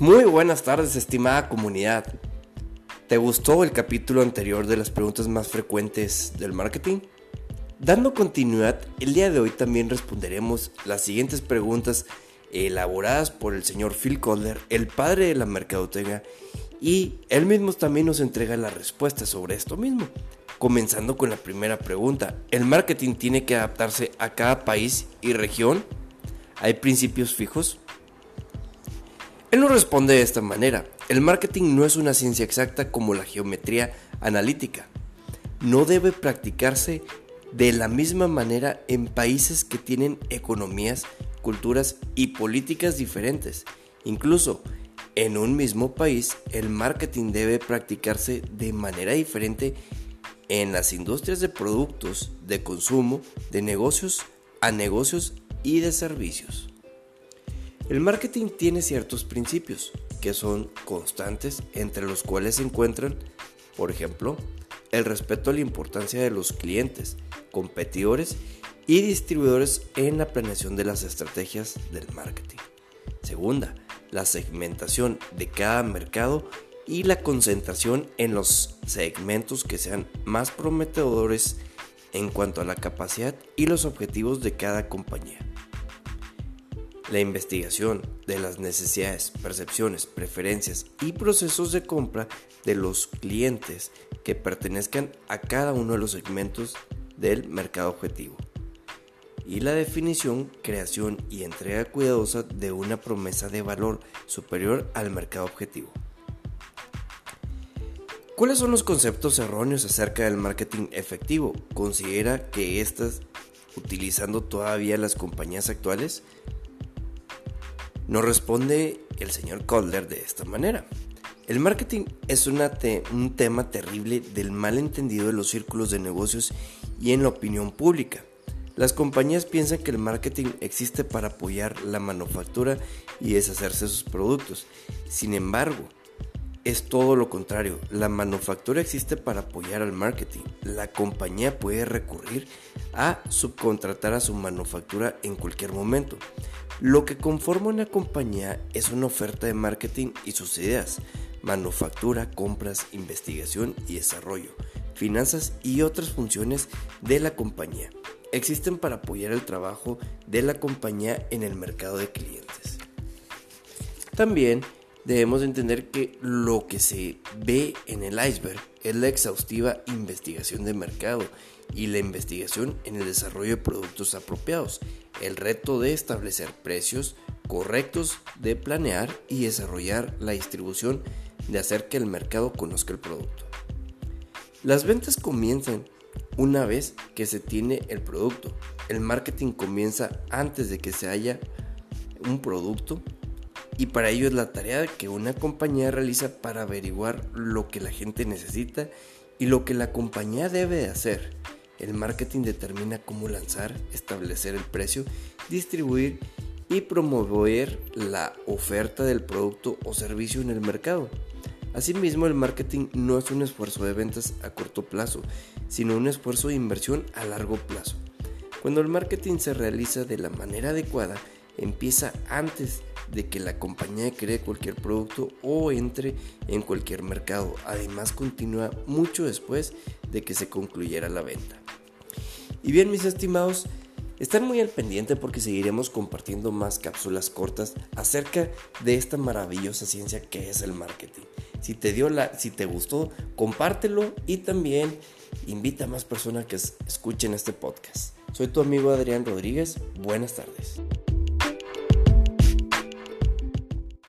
Muy buenas tardes, estimada comunidad. ¿Te gustó el capítulo anterior de las preguntas más frecuentes del marketing? Dando continuidad, el día de hoy también responderemos las siguientes preguntas elaboradas por el señor Phil Kotler, el padre de la mercadotecnia, y él mismo también nos entrega la respuesta sobre esto mismo. Comenzando con la primera pregunta, ¿el marketing tiene que adaptarse a cada país y región? ¿Hay principios fijos? Él nos responde de esta manera, el marketing no es una ciencia exacta como la geometría analítica. No debe practicarse de la misma manera en países que tienen economías, culturas y políticas diferentes. Incluso en un mismo país, el marketing debe practicarse de manera diferente en las industrias de productos, de consumo, de negocios a negocios y de servicios. El marketing tiene ciertos principios que son constantes, entre los cuales se encuentran, por ejemplo, el respeto a la importancia de los clientes, competidores y distribuidores en la planeación de las estrategias del marketing. Segunda, la segmentación de cada mercado y la concentración en los segmentos que sean más prometedores en cuanto a la capacidad y los objetivos de cada compañía. La investigación de las necesidades, percepciones, preferencias y procesos de compra de los clientes que pertenezcan a cada uno de los segmentos del mercado objetivo. Y la definición, creación y entrega cuidadosa de una promesa de valor superior al mercado objetivo. ¿Cuáles son los conceptos erróneos acerca del marketing efectivo? ¿Considera que estas, utilizando todavía las compañías actuales, nos responde el señor Calder de esta manera. El marketing es un tema terrible del malentendido de los círculos de negocios y en la opinión pública. Las compañías piensan que el marketing existe para apoyar la manufactura y deshacerse de sus productos. Sin embargo, es todo lo contrario. La manufactura existe para apoyar al marketing. La compañía puede recurrir a subcontratar a su manufactura en cualquier momento. Lo que conforma una compañía es una oferta de marketing y sus ideas, manufactura, compras, investigación y desarrollo, finanzas y otras funciones de la compañía. Existen para apoyar el trabajo de la compañía en el mercado de clientes. También debemos entender que lo que se ve en el iceberg es la exhaustiva investigación de mercado y la investigación en el desarrollo de productos apropiados, el reto de establecer precios correctos, de planear y desarrollar la distribución, de hacer que el mercado conozca el producto. Las ventas comienzan una vez que se tiene el producto. El marketing comienza antes de que se haya un producto y para ello es la tarea que una compañía realiza para averiguar lo que la gente necesita y lo que la compañía debe de hacer. El marketing determina cómo lanzar, establecer el precio, distribuir y promover la oferta del producto o servicio en el mercado. Asimismo, el marketing no es un esfuerzo de ventas a corto plazo, sino un esfuerzo de inversión a largo plazo. Cuando el marketing se realiza de la manera adecuada, empieza antes de que la compañía cree cualquier producto o entre en cualquier mercado. Además continúa mucho después de que se concluyera la venta. Y bien mis estimados, están muy al pendiente porque seguiremos compartiendo más cápsulas cortas acerca de esta maravillosa ciencia que es el marketing. Si te dio la, si te gustó, compártelo y también invita a más personas que escuchen este podcast. Soy tu amigo Adrián Rodríguez. Buenas tardes.